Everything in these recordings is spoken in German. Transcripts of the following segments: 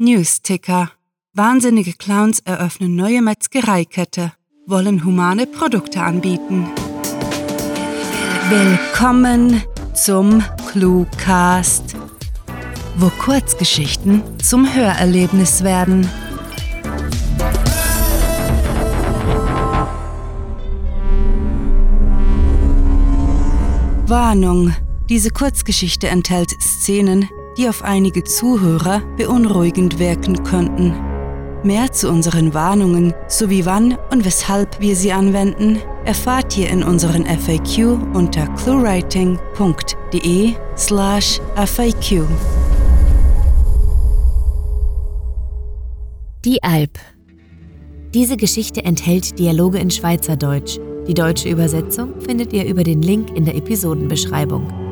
Newsticker. Wahnsinnige Clowns eröffnen neue Metzgereikette, wollen humane Produkte anbieten. Willkommen zum Cluecast, wo Kurzgeschichten zum Hörerlebnis werden. Warnung. Diese Kurzgeschichte enthält Szenen, die auf einige Zuhörer beunruhigend wirken könnten. Mehr zu unseren Warnungen sowie wann und weshalb wir sie anwenden, erfahrt ihr in unseren FAQ unter cluewriting.de slash FAQ. Die Alp. Diese Geschichte enthält Dialoge in Schweizerdeutsch. Die deutsche Übersetzung findet ihr über den Link in der Episodenbeschreibung.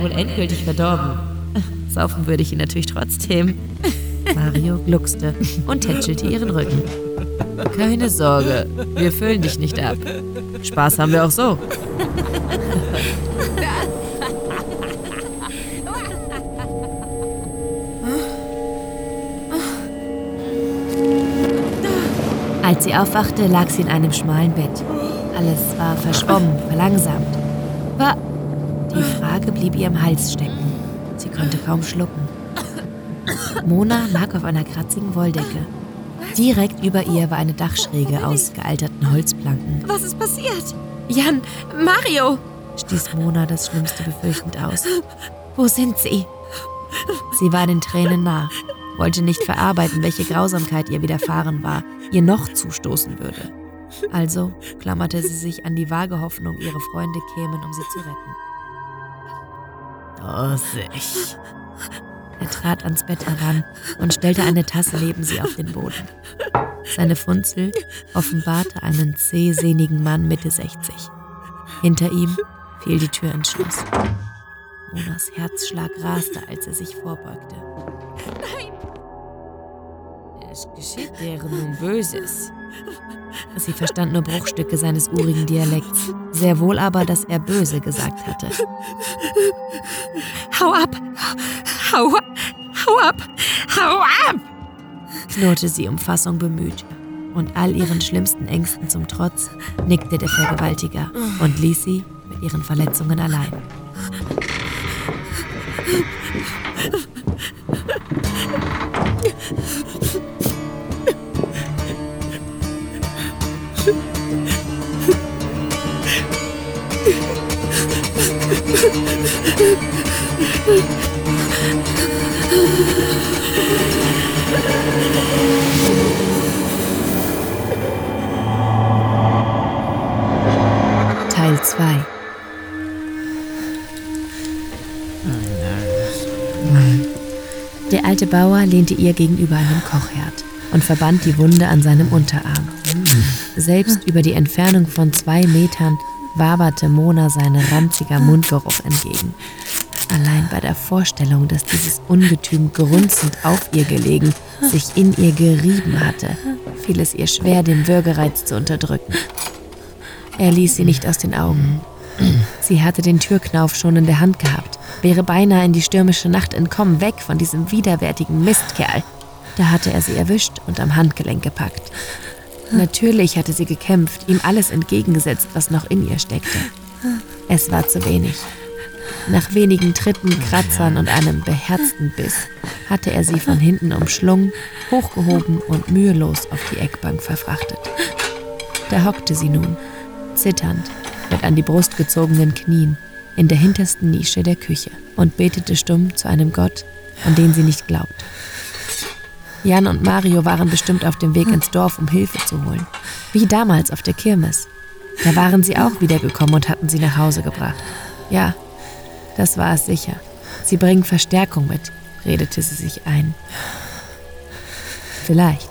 Alkohol endgültig verdorben. Saufen würde ich ihn natürlich trotzdem. Mario gluckste und tätschelte ihren Rücken. Keine Sorge, wir füllen dich nicht ab. Spaß haben wir auch so. Als sie aufwachte, lag sie in einem schmalen Bett. Alles war verschwommen, verlangsamt. Frage blieb ihr im Hals stecken. Sie konnte kaum schlucken. Mona lag auf einer kratzigen Wolldecke. Direkt über ihr war eine Dachschräge aus gealterten Holzplanken. Was ist passiert? Jan, Mario! stieß Mona das Schlimmste befürchtend aus. Wo sind sie? Sie war den Tränen nah, wollte nicht verarbeiten, welche Grausamkeit ihr widerfahren war, ihr noch zustoßen würde. Also klammerte sie sich an die vage Hoffnung, ihre Freunde kämen, um sie zu retten. Vorsicht. Er trat ans Bett heran und stellte eine Tasse neben sie auf den Boden. Seine Funzel offenbarte einen zähsehnigen Mann Mitte 60. Hinter ihm fiel die Tür ins Schloss. Monas Herzschlag raste, als er sich vorbeugte. Es geschieht deren nun Böses. Sie verstand nur Bruchstücke seines urigen Dialekts, sehr wohl aber, dass er böse gesagt hatte. Hau ab! Hau ab! Hau ab! Hau ab! knurrte sie um Fassung bemüht. Und all ihren schlimmsten Ängsten zum Trotz nickte der Vergewaltiger und ließ sie mit ihren Verletzungen allein. Teil 2 Der alte Bauer lehnte ihr gegenüber einem Kochherd und verband die Wunde an seinem Unterarm. Selbst über die Entfernung von zwei Metern waberte Mona sein ranziger Mundgeruch entgegen. Allein bei der Vorstellung, dass dieses Ungetüm grunzend auf ihr gelegen, sich in ihr gerieben hatte, fiel es ihr schwer, den Würgereiz zu unterdrücken. Er ließ sie nicht aus den Augen. Sie hatte den Türknauf schon in der Hand gehabt, wäre beinahe in die stürmische Nacht entkommen, weg von diesem widerwärtigen Mistkerl. Da hatte er sie erwischt und am Handgelenk gepackt. Natürlich hatte sie gekämpft, ihm alles entgegengesetzt, was noch in ihr steckte. Es war zu wenig. Nach wenigen Tritten, Kratzern und einem beherzten Biss hatte er sie von hinten umschlungen, hochgehoben und mühelos auf die Eckbank verfrachtet. Da hockte sie nun, zitternd, mit an die Brust gezogenen Knien, in der hintersten Nische der Küche und betete stumm zu einem Gott, an den sie nicht glaubte. Jan und Mario waren bestimmt auf dem Weg ins Dorf, um Hilfe zu holen. Wie damals auf der Kirmes. Da waren sie auch wiedergekommen und hatten sie nach Hause gebracht. Ja, das war es sicher. Sie bringen Verstärkung mit, redete sie sich ein. Vielleicht.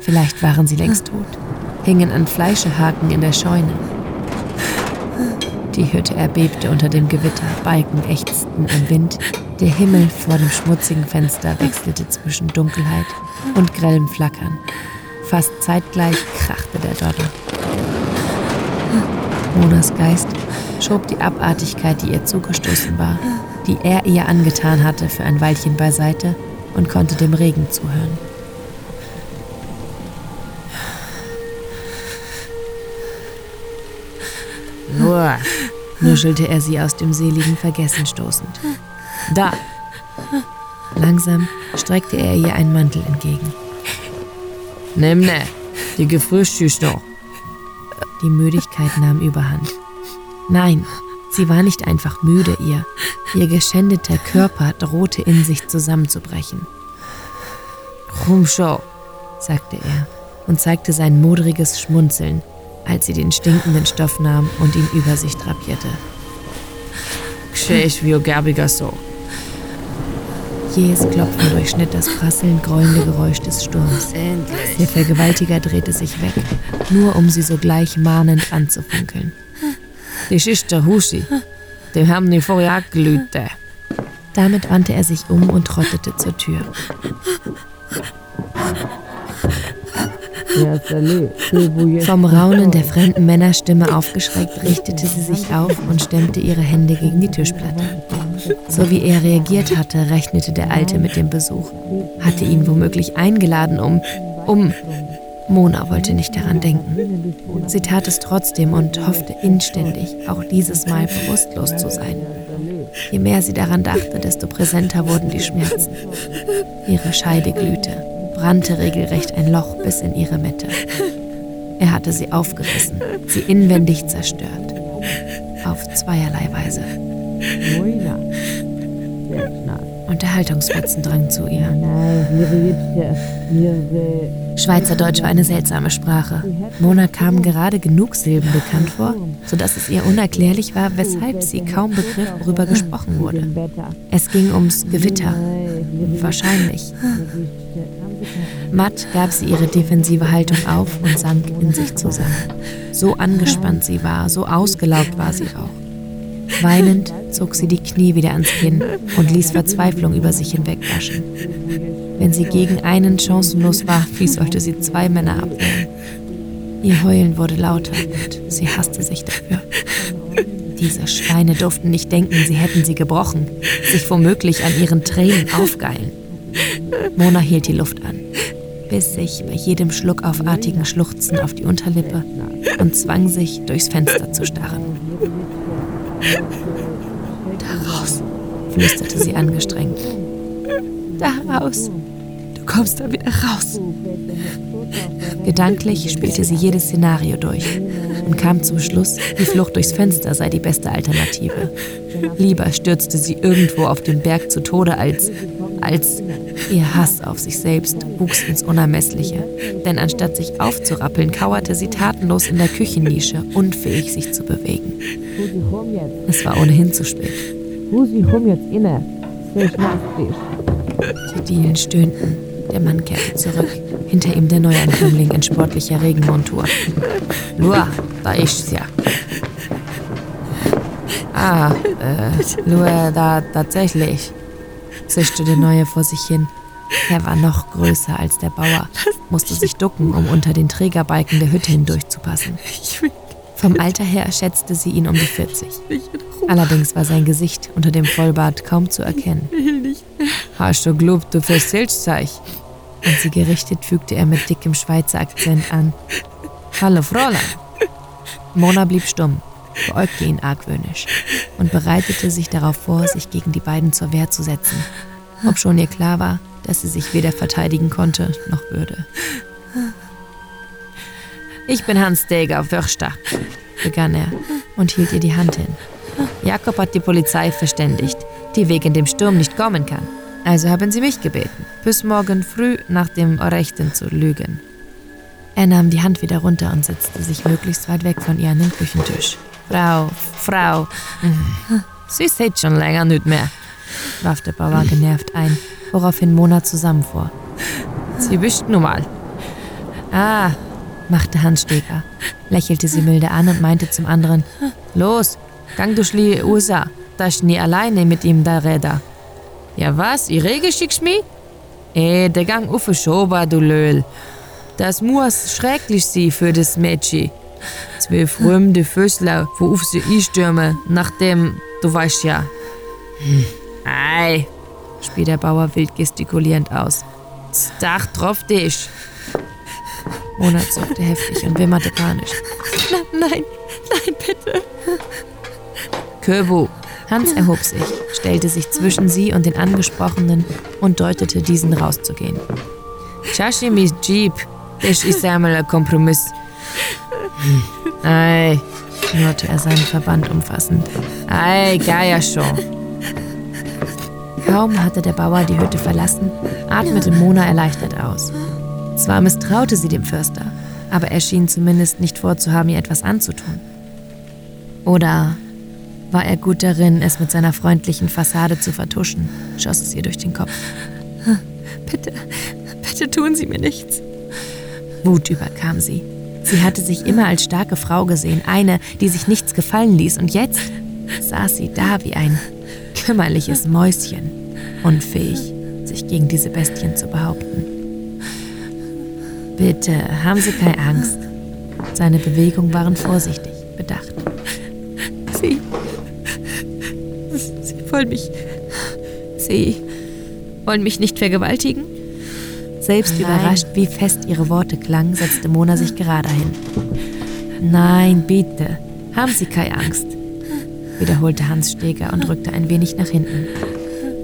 Vielleicht waren sie längst tot, hingen an Fleischehaken in der Scheune. Die Hütte erbebte unter dem Gewitter, Balken ächzten im Wind, der Himmel vor dem schmutzigen Fenster wechselte zwischen Dunkelheit und grellem Flackern. Fast zeitgleich krachte der Dodder. Monas Geist schob die Abartigkeit, die ihr zugestoßen war, die er ihr angetan hatte, für ein Weilchen beiseite und konnte dem Regen zuhören. Nur, nuschelte er sie aus dem seligen Vergessen stoßend. Da! Langsam streckte er ihr einen Mantel entgegen. Nimm ne, die gefrühstückt noch. Die Müdigkeit nahm überhand. Nein, sie war nicht einfach müde, ihr. Ihr geschändeter Körper drohte in sich zusammenzubrechen. Rumschau, sagte er und zeigte sein modriges Schmunzeln, als sie den stinkenden Stoff nahm und ihn über sich drapierte. Gschäch wie gerbiger so. Jähes Klopfen durchschnitt das prasselnd grollende Geräusch des Sturms. Der Vergewaltiger drehte sich weg, nur um sie sogleich mahnend anzufunkeln. Das ist der Husi. Dem haben die vorher gelüte. Damit wandte er sich um und trottete zur Tür. Vom Raunen der fremden Männerstimme aufgeschreckt, richtete sie sich auf und stemmte ihre Hände gegen die Tischplatte. So wie er reagiert hatte, rechnete der Alte mit dem Besuch, hatte ihn womöglich eingeladen, um, um... Mona wollte nicht daran denken. Sie tat es trotzdem und hoffte inständig, auch dieses Mal bewusstlos zu sein. Je mehr sie daran dachte, desto präsenter wurden die Schmerzen. Ihre Scheide glühte brannte regelrecht ein Loch bis in ihre Mitte. Er hatte sie aufgerissen, sie inwendig zerstört. Auf zweierlei Weise. Unterhaltungsfetzen drang zu ihr. Schweizerdeutsch war eine seltsame Sprache. Mona kamen gerade genug Silben bekannt vor, sodass es ihr unerklärlich war, weshalb sie kaum begriff, worüber gesprochen wurde. Es ging ums Gewitter. Wahrscheinlich. Matt gab sie ihre defensive Haltung auf und sank in sich zusammen. So angespannt sie war, so ausgelaugt war sie auch. Weinend zog sie die Knie wieder ans Kinn und ließ Verzweiflung über sich hinwegwaschen. Wenn sie gegen einen chancenlos war, wie sollte sie zwei Männer abwehren? Ihr Heulen wurde lauter und sie hasste sich dafür. Diese Schweine durften nicht denken, sie hätten sie gebrochen, sich womöglich an ihren Tränen aufgeilen. Mona hielt die Luft an, biss sich bei jedem schluckaufartigen Schluchzen auf die Unterlippe und zwang sich, durchs Fenster zu starren. Daraus, flüsterte sie angestrengt. Daraus. Du kommst da wieder raus. Gedanklich spielte sie jedes Szenario durch und kam zum Schluss, die Flucht durchs Fenster sei die beste Alternative. Lieber stürzte sie irgendwo auf dem Berg zu Tode, als, als Ihr Hass auf sich selbst wuchs ins Unermessliche, denn anstatt sich aufzurappeln, kauerte sie tatenlos in der Küchennische, unfähig sich zu bewegen. Es war ohnehin zu spät. Die Dielen stöhnten. Der Mann kehrte zurück. Hinter ihm der Neuankömmling in sportlicher Regenmontur. Lua, da ist's ja. Ah, äh, Lua, da tatsächlich zischte der Neue vor sich hin. Er war noch größer als der Bauer, musste sich ducken, um unter den Trägerbalken der Hütte hindurchzupassen. Vom Alter her schätzte sie ihn um die 40. Allerdings war sein Gesicht unter dem Vollbart kaum zu erkennen. Hast du glaubt, du verzählst sich? An sie gerichtet fügte er mit dickem Schweizer Akzent an. Hallo Fräulein. Mona blieb stumm, beäugte ihn argwöhnisch und bereitete sich darauf vor, sich gegen die beiden zur Wehr zu setzen, obschon ihr klar war, dass sie sich weder verteidigen konnte noch würde. Ich bin Hans Deger, Förster, begann er und hielt ihr die Hand hin. Jakob hat die Polizei verständigt, die wegen dem Sturm nicht kommen kann. Also haben sie mich gebeten, bis morgen früh nach dem Rechten zu lügen. Er nahm die Hand wieder runter und setzte sich möglichst weit weg von ihr an den Küchentisch. Frau, Frau, sie seht schon länger nicht mehr, warf der Bauer genervt ein, woraufhin Mona zusammenfuhr. Sie wischt nun mal. Ah, machte Hans Steger, lächelte sie milde an und meinte zum anderen, Los, gang du schlie USA, da nie alleine mit ihm da Räder. Ja was, ich rege schickst mi? Eh, der gang uffe schober, du Löhl. Das muss schrecklich sie für das Mädchen. Zwei fremde Füßler, wo auf sie einstürmen, nachdem, du weißt ja. Ei, spie der Bauer wild gestikulierend aus. Das Dach drauf dich. Mona zuckte heftig und wimmerte panisch. Nein, nein, bitte. Köbu. Hans erhob sich, stellte sich zwischen sie und den Angesprochenen und deutete diesen rauszugehen. Shashimis Jeep, das ist einmal ein Kompromiss. Ei, knurrte er seinen Verband umfassend. Ei, ja schon. Kaum hatte der Bauer die Hütte verlassen, atmete Mona erleichtert aus. Zwar misstraute sie dem Förster, aber er schien zumindest nicht vorzuhaben, ihr etwas anzutun. Oder war er gut darin, es mit seiner freundlichen Fassade zu vertuschen, schoss es ihr durch den Kopf. Bitte, bitte tun Sie mir nichts. Wut überkam sie. Sie hatte sich immer als starke Frau gesehen, eine, die sich nichts gefallen ließ, und jetzt saß sie da wie ein kümmerliches Mäuschen, unfähig, sich gegen diese Bestien zu behaupten. Bitte, haben Sie keine Angst. Seine Bewegungen waren vorsichtig, bedacht. Sie. Sie wollen mich. Sie wollen mich nicht vergewaltigen? Selbst Nein. überrascht, wie fest ihre Worte klangen, setzte Mona sich gerade hin. Nein, bitte, haben Sie keine Angst, wiederholte Hans Steger und rückte ein wenig nach hinten.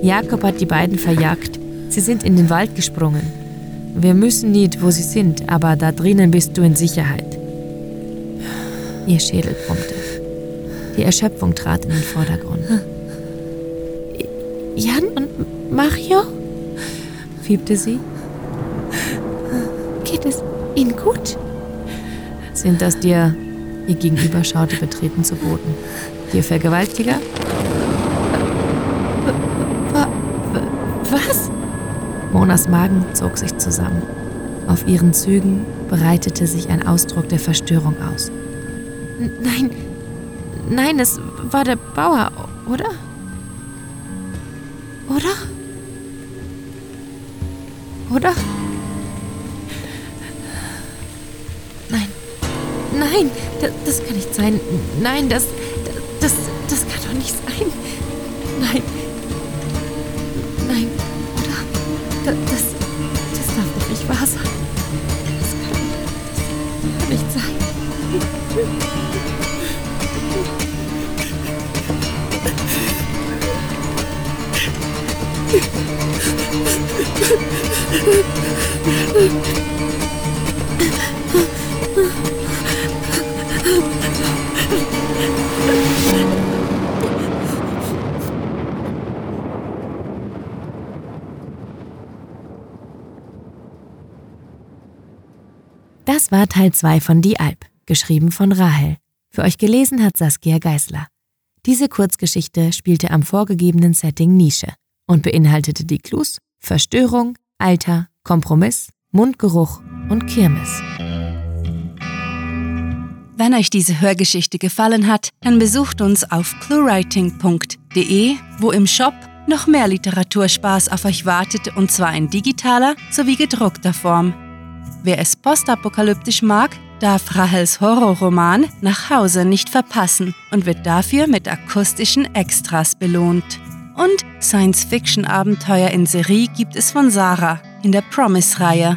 Jakob hat die beiden verjagt. Sie sind in den Wald gesprungen. Wir müssen nicht, wo sie sind, aber da drinnen bist du in Sicherheit. Ihr Schädel brummte. Die Erschöpfung trat in den Vordergrund. Jan und Mario? fiebte sie. Ihnen gut? Sind das dir, ihr Gegenüber schaute betreten zu Boden, dir Vergewaltiger? Was? Monas Magen zog sich zusammen. Auf ihren Zügen breitete sich ein Ausdruck der Verstörung aus. Nein, nein, es war der Bauer, oder? Oder? Oder? Nein, das, das kann nicht sein. Nein, das, das, das kann doch nicht sein. Nein, nein, oder? Das, das, das darf doch nicht wahr sein. Das kann, das kann nicht sein. Das war Teil 2 von Die Alp, geschrieben von Rahel. Für euch gelesen hat Saskia Geißler. Diese Kurzgeschichte spielte am vorgegebenen Setting Nische und beinhaltete die Clues Verstörung, Alter, Kompromiss, Mundgeruch und Kirmes. Wenn euch diese Hörgeschichte gefallen hat, dann besucht uns auf cluewriting.de, wo im Shop noch mehr Literaturspaß auf euch wartet und zwar in digitaler sowie gedruckter Form. Wer es postapokalyptisch mag, darf Rahels Horrorroman Nach Hause nicht verpassen und wird dafür mit akustischen Extras belohnt. Und Science-Fiction-Abenteuer in Serie gibt es von Sarah in der Promise-Reihe.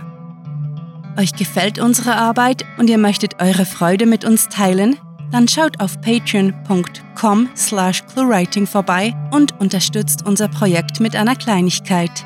Euch gefällt unsere Arbeit und ihr möchtet eure Freude mit uns teilen? Dann schaut auf patreon.com slash cluewriting vorbei und unterstützt unser Projekt mit einer Kleinigkeit.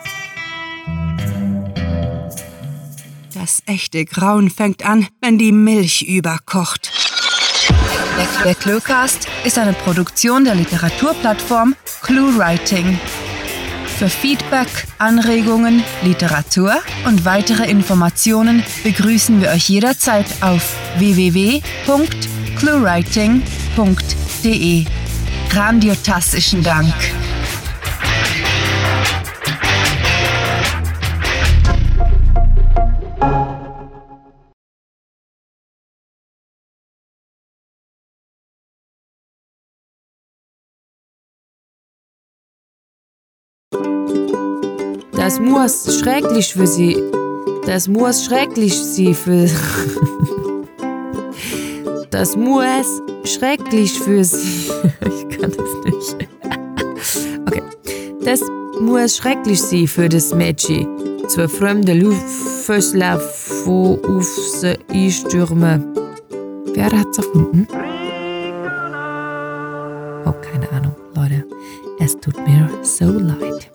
Das echte Grauen fängt an, wenn die Milch überkocht. Der Cluecast ist eine Produktion der Literaturplattform ClueWriting. Für Feedback, Anregungen, Literatur und weitere Informationen begrüßen wir euch jederzeit auf www.cluewriting.de. Grandiotastischen Dank. Das muss schrecklich für sie. Das muss schrecklich sie für. Das muss schrecklich für sie. Ich kann das nicht. Okay. Das muss schrecklich sie für das Mädchen. Zwei fremde Luftfössler wo auf sie einstürmen. Wer hat's erfunden? Oh, keine Ahnung, Leute. Es tut mir so leid.